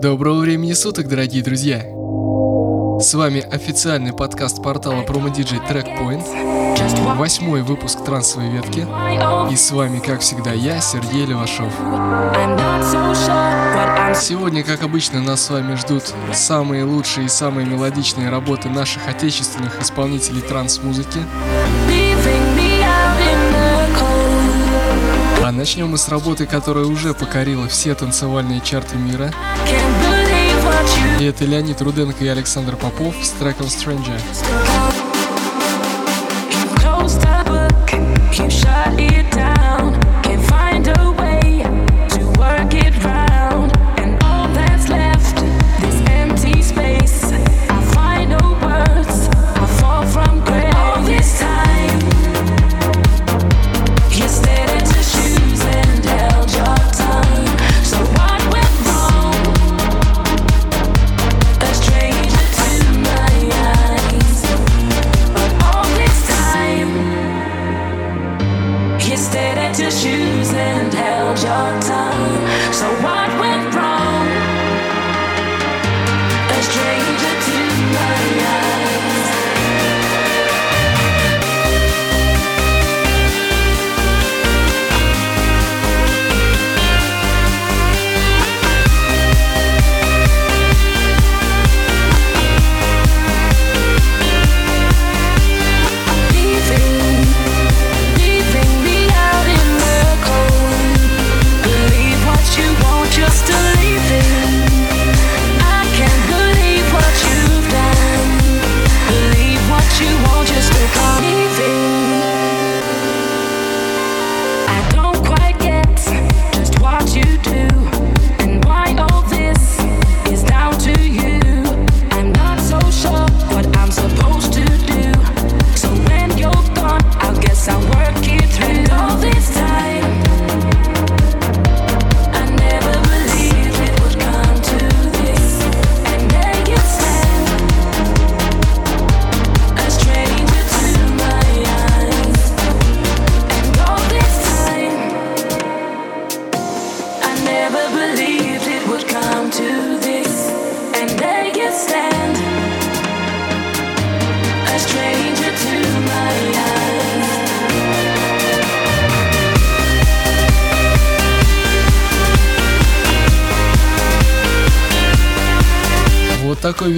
Доброго времени суток, дорогие друзья! С вами официальный подкаст портала PromoDJ Trackpoint, восьмой выпуск трансовой ветки, и с вами, как всегда, я, Сергей Левашов. Сегодня, как обычно, нас с вами ждут самые лучшие и самые мелодичные работы наших отечественных исполнителей транс-музыки. Начнем мы с работы, которая уже покорила все танцевальные чарты мира. И это Леонид Руденко и Александр Попов с треком Stranger. такой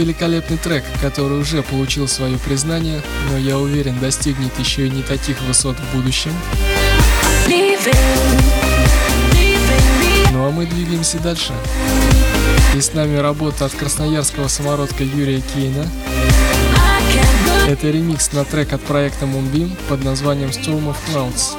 великолепный трек, который уже получил свое признание, но я уверен достигнет еще и не таких высот в будущем. Ну а мы двигаемся дальше. И с нами работа от красноярского самородка Юрия Кейна. Это ремикс на трек от проекта Moonbeam под названием Storm of Clouds.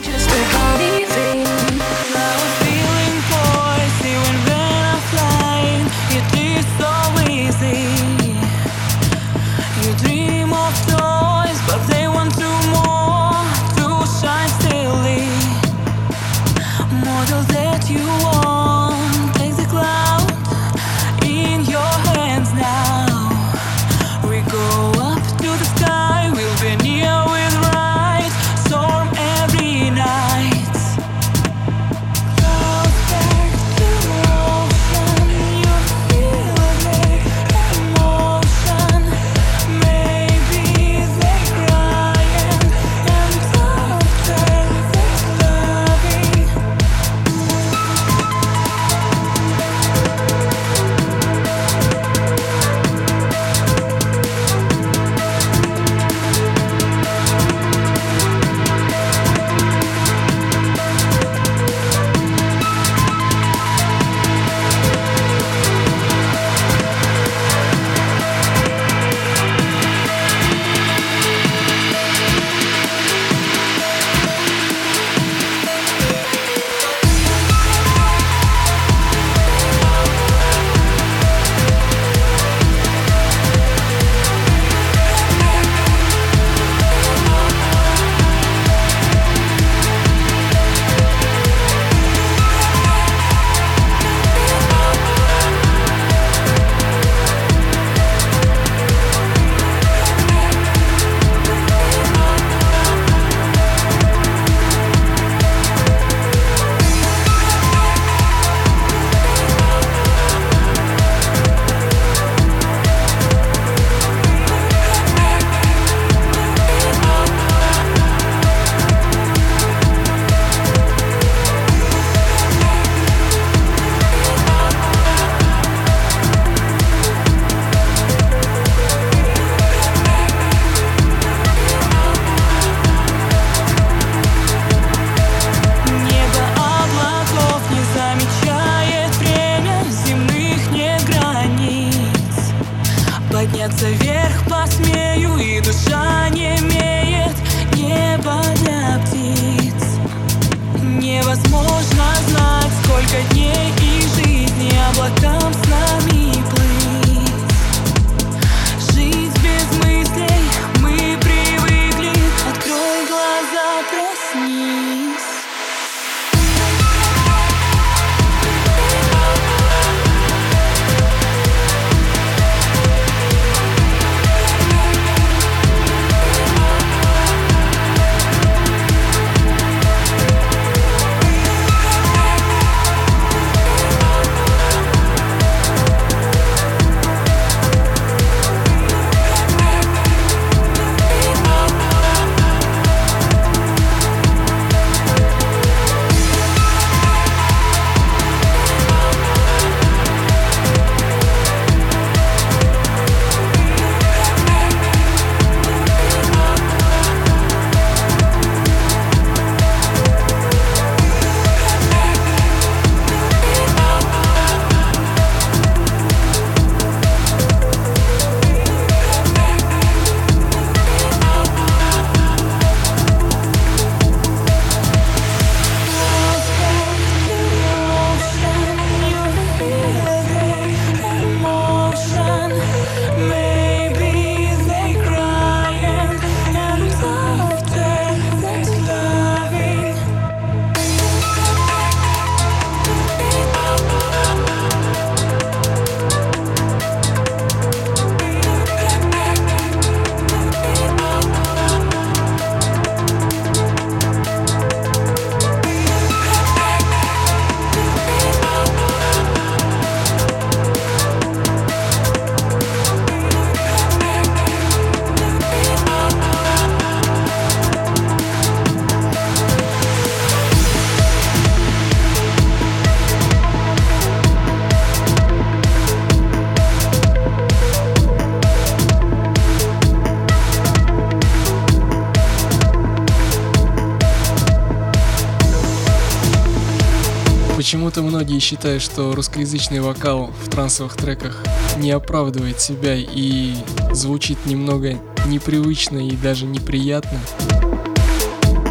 Считают, что русскоязычный вокал в трансовых треках не оправдывает себя и звучит немного непривычно и даже неприятно.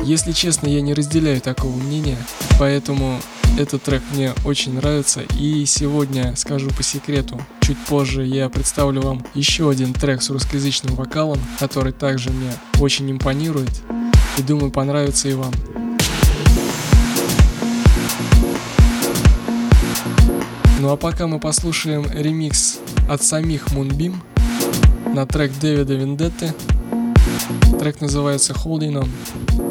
Если честно, я не разделяю такого мнения, поэтому этот трек мне очень нравится и сегодня скажу по секрету. Чуть позже я представлю вам еще один трек с русскоязычным вокалом, который также мне очень импонирует и думаю понравится и вам. Ну а пока мы послушаем ремикс от самих Moonbeam на трек Дэвида Вендетты. Трек называется Holding On.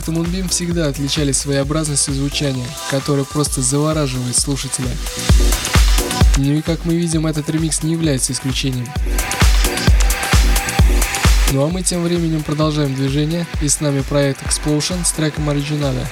Проекта Moonbeam всегда отличались своеобразностью звучания, которое просто завораживает слушателя. Ну и как мы видим, этот ремикс не является исключением. Ну а мы тем временем продолжаем движение, и с нами проект Explosion с треком оригинала.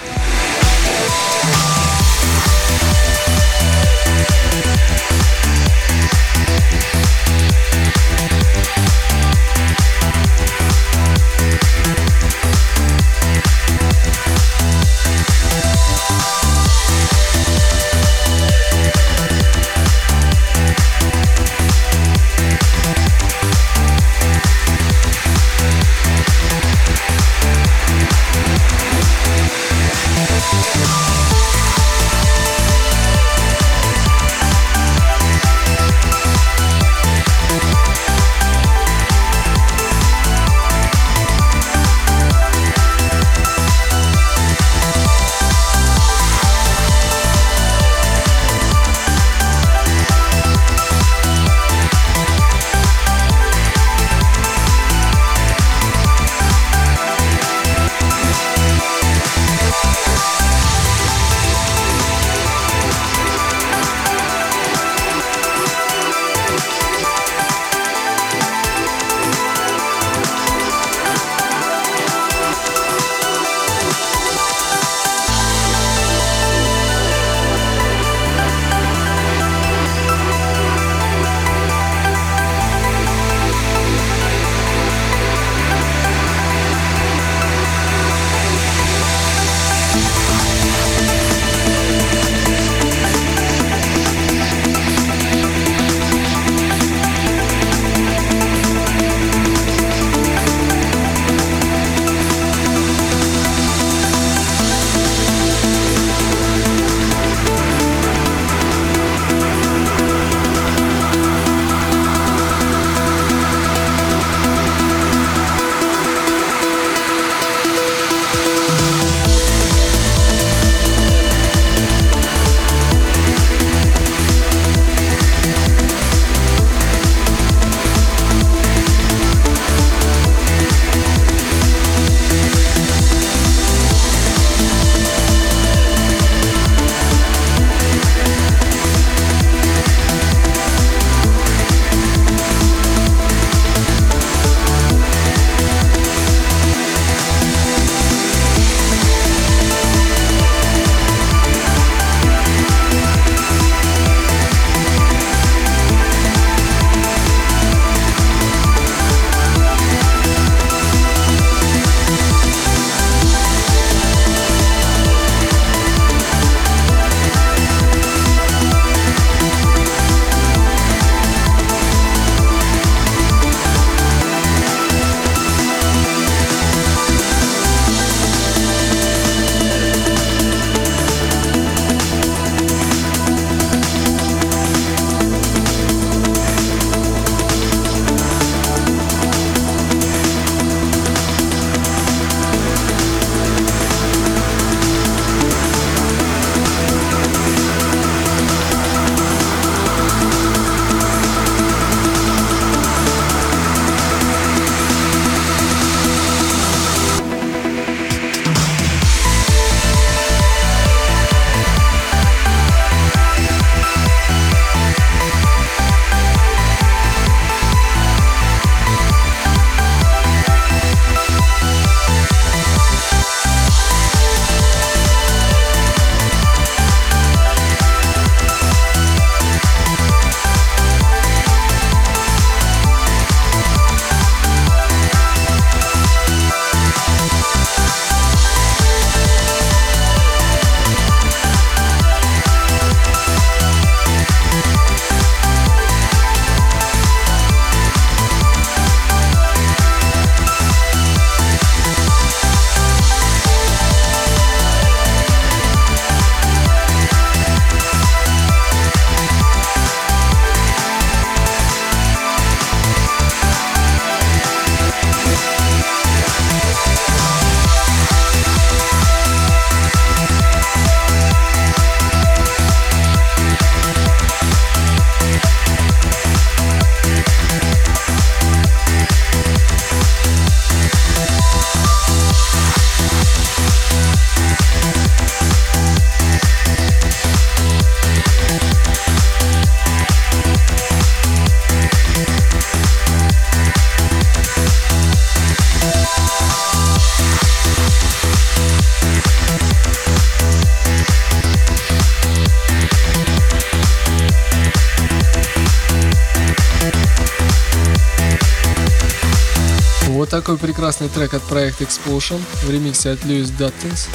Прекрасный трек от проекта Explosion в ремиксе от Льюис Даттинс.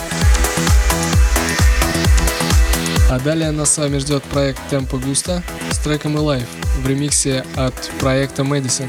А далее нас с вами ждет проект Tempo Gusta с треком Alive в ремиксе от проекта Madison.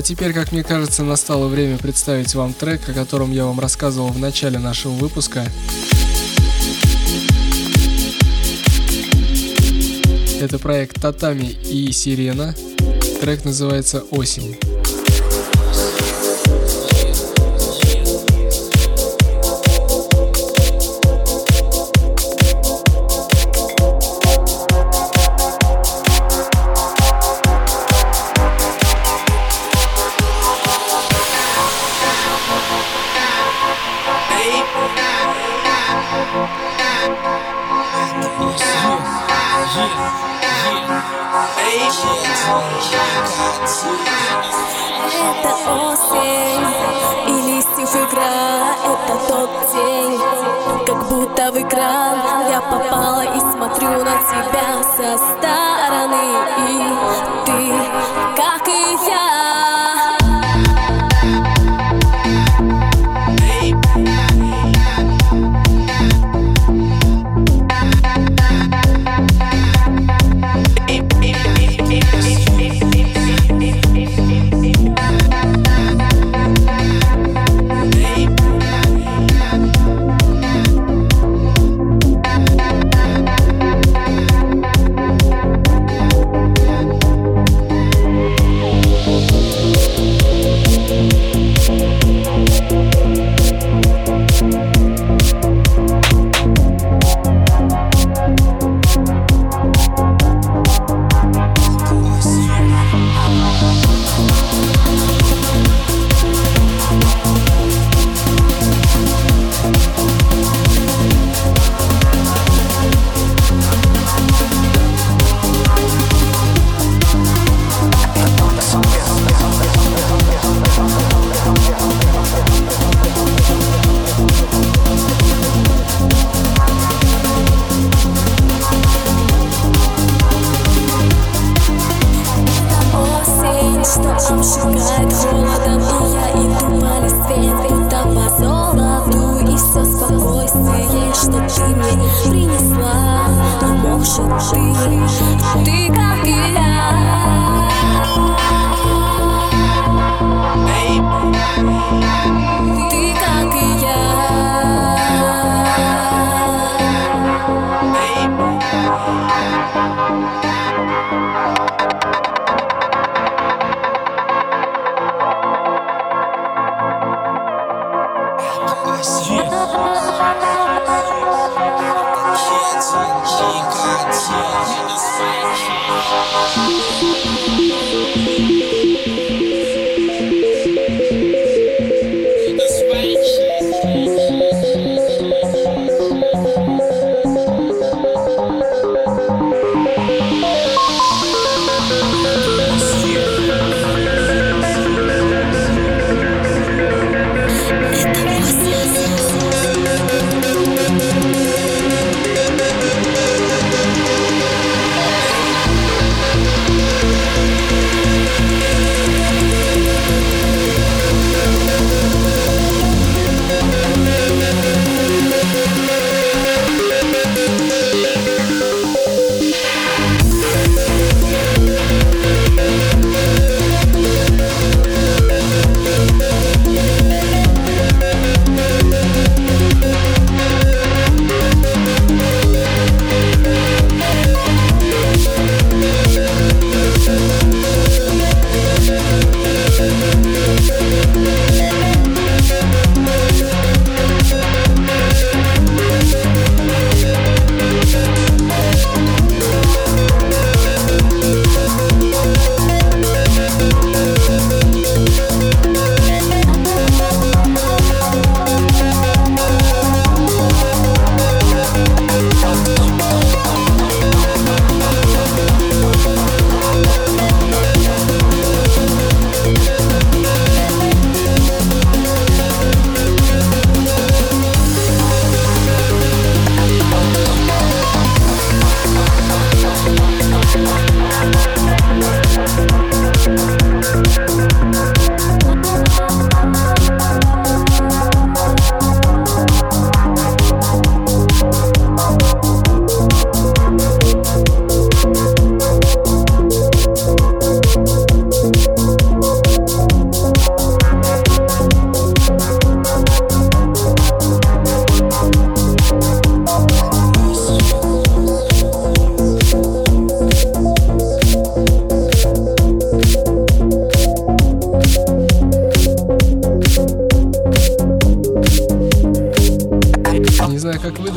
а теперь, как мне кажется, настало время представить вам трек, о котором я вам рассказывал в начале нашего выпуска. Это проект Татами и Сирена. Трек называется «Осень».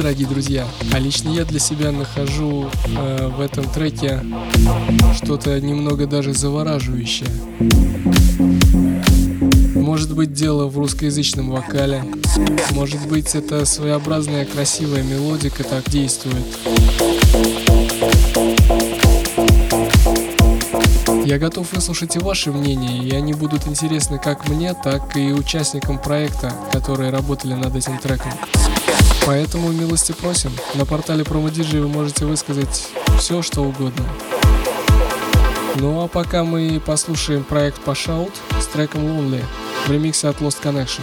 Дорогие друзья. А лично я для себя нахожу э, в этом треке что-то немного даже завораживающее. Может быть дело в русскоязычном вокале, может быть это своеобразная красивая мелодика так действует. Я готов выслушать и ваши мнения, и они будут интересны как мне, так и участникам проекта, которые работали над этим треком. Поэтому милости просим. На портале PromoDJ вы можете высказать все, что угодно. Ну а пока мы послушаем проект Pashout с треком Lonely в ремиксе от Lost Connection.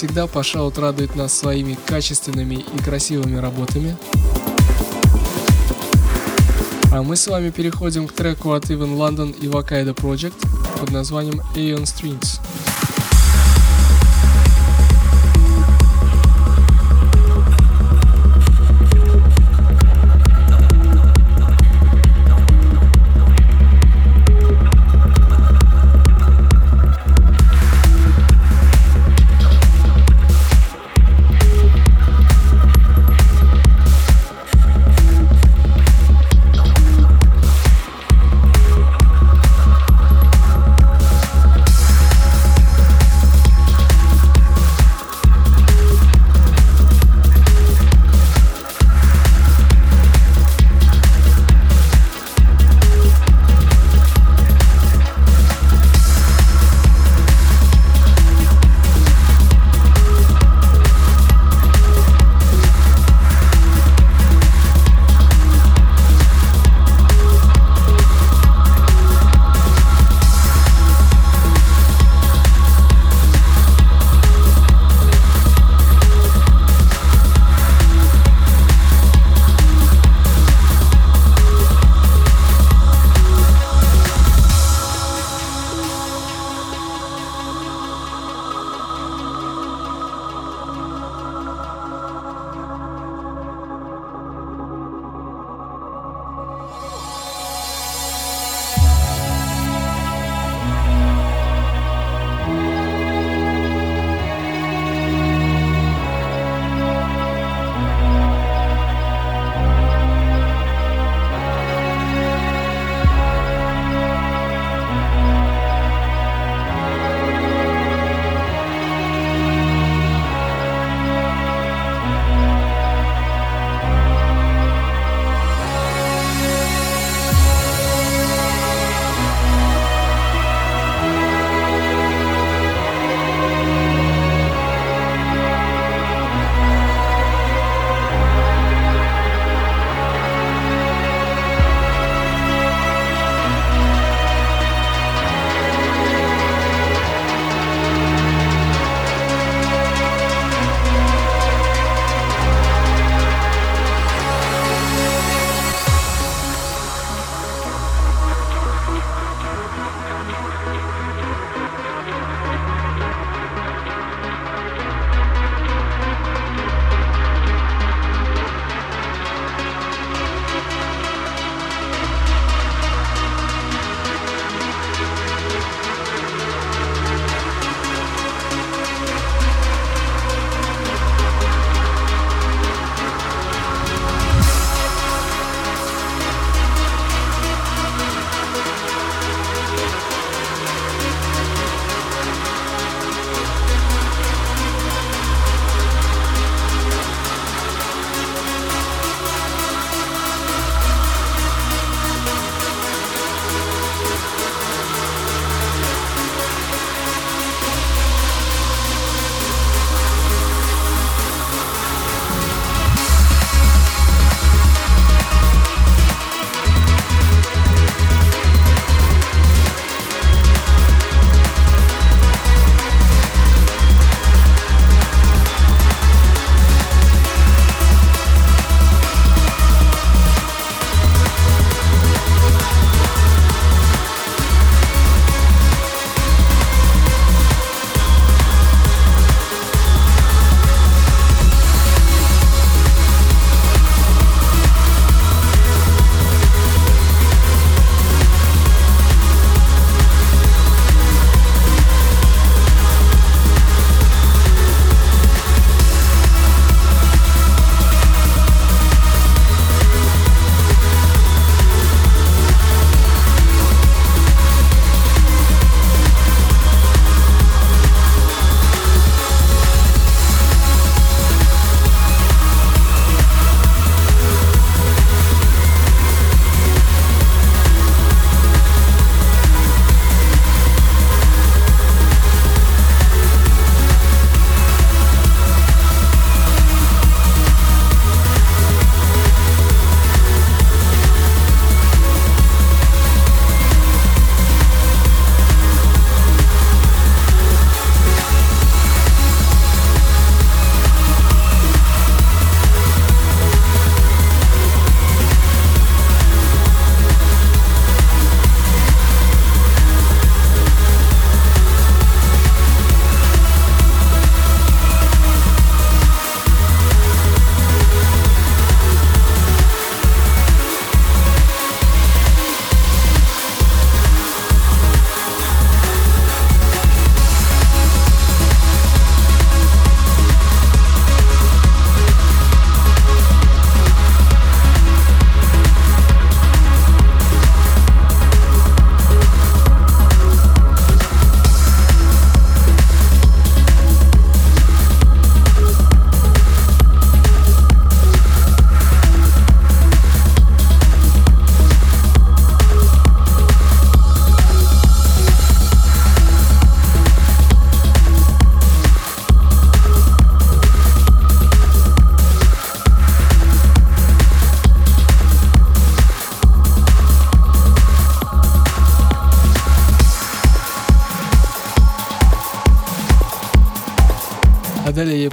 Всегда, Пашаут радует нас своими качественными и красивыми работами. А мы с вами переходим к треку от Even London и Wakaido Project под названием Aeon Strings.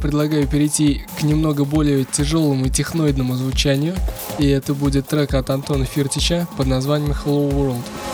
Предлагаю перейти к немного более тяжелому и техноидному звучанию, и это будет трек от Антона Фиртича под названием Hello World.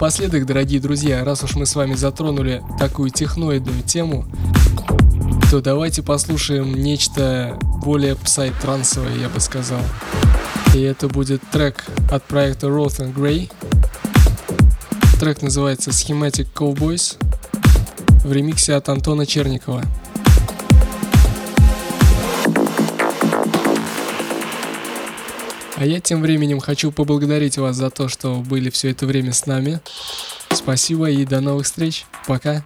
Напоследок, дорогие друзья, раз уж мы с вами затронули такую техноидную тему, то давайте послушаем нечто более псай-трансовое, я бы сказал. И это будет трек от проекта Roth and Grey. Трек называется Schematic Cowboys в ремиксе от Антона Черникова. А я тем временем хочу поблагодарить вас за то, что были все это время с нами. Спасибо и до новых встреч. Пока.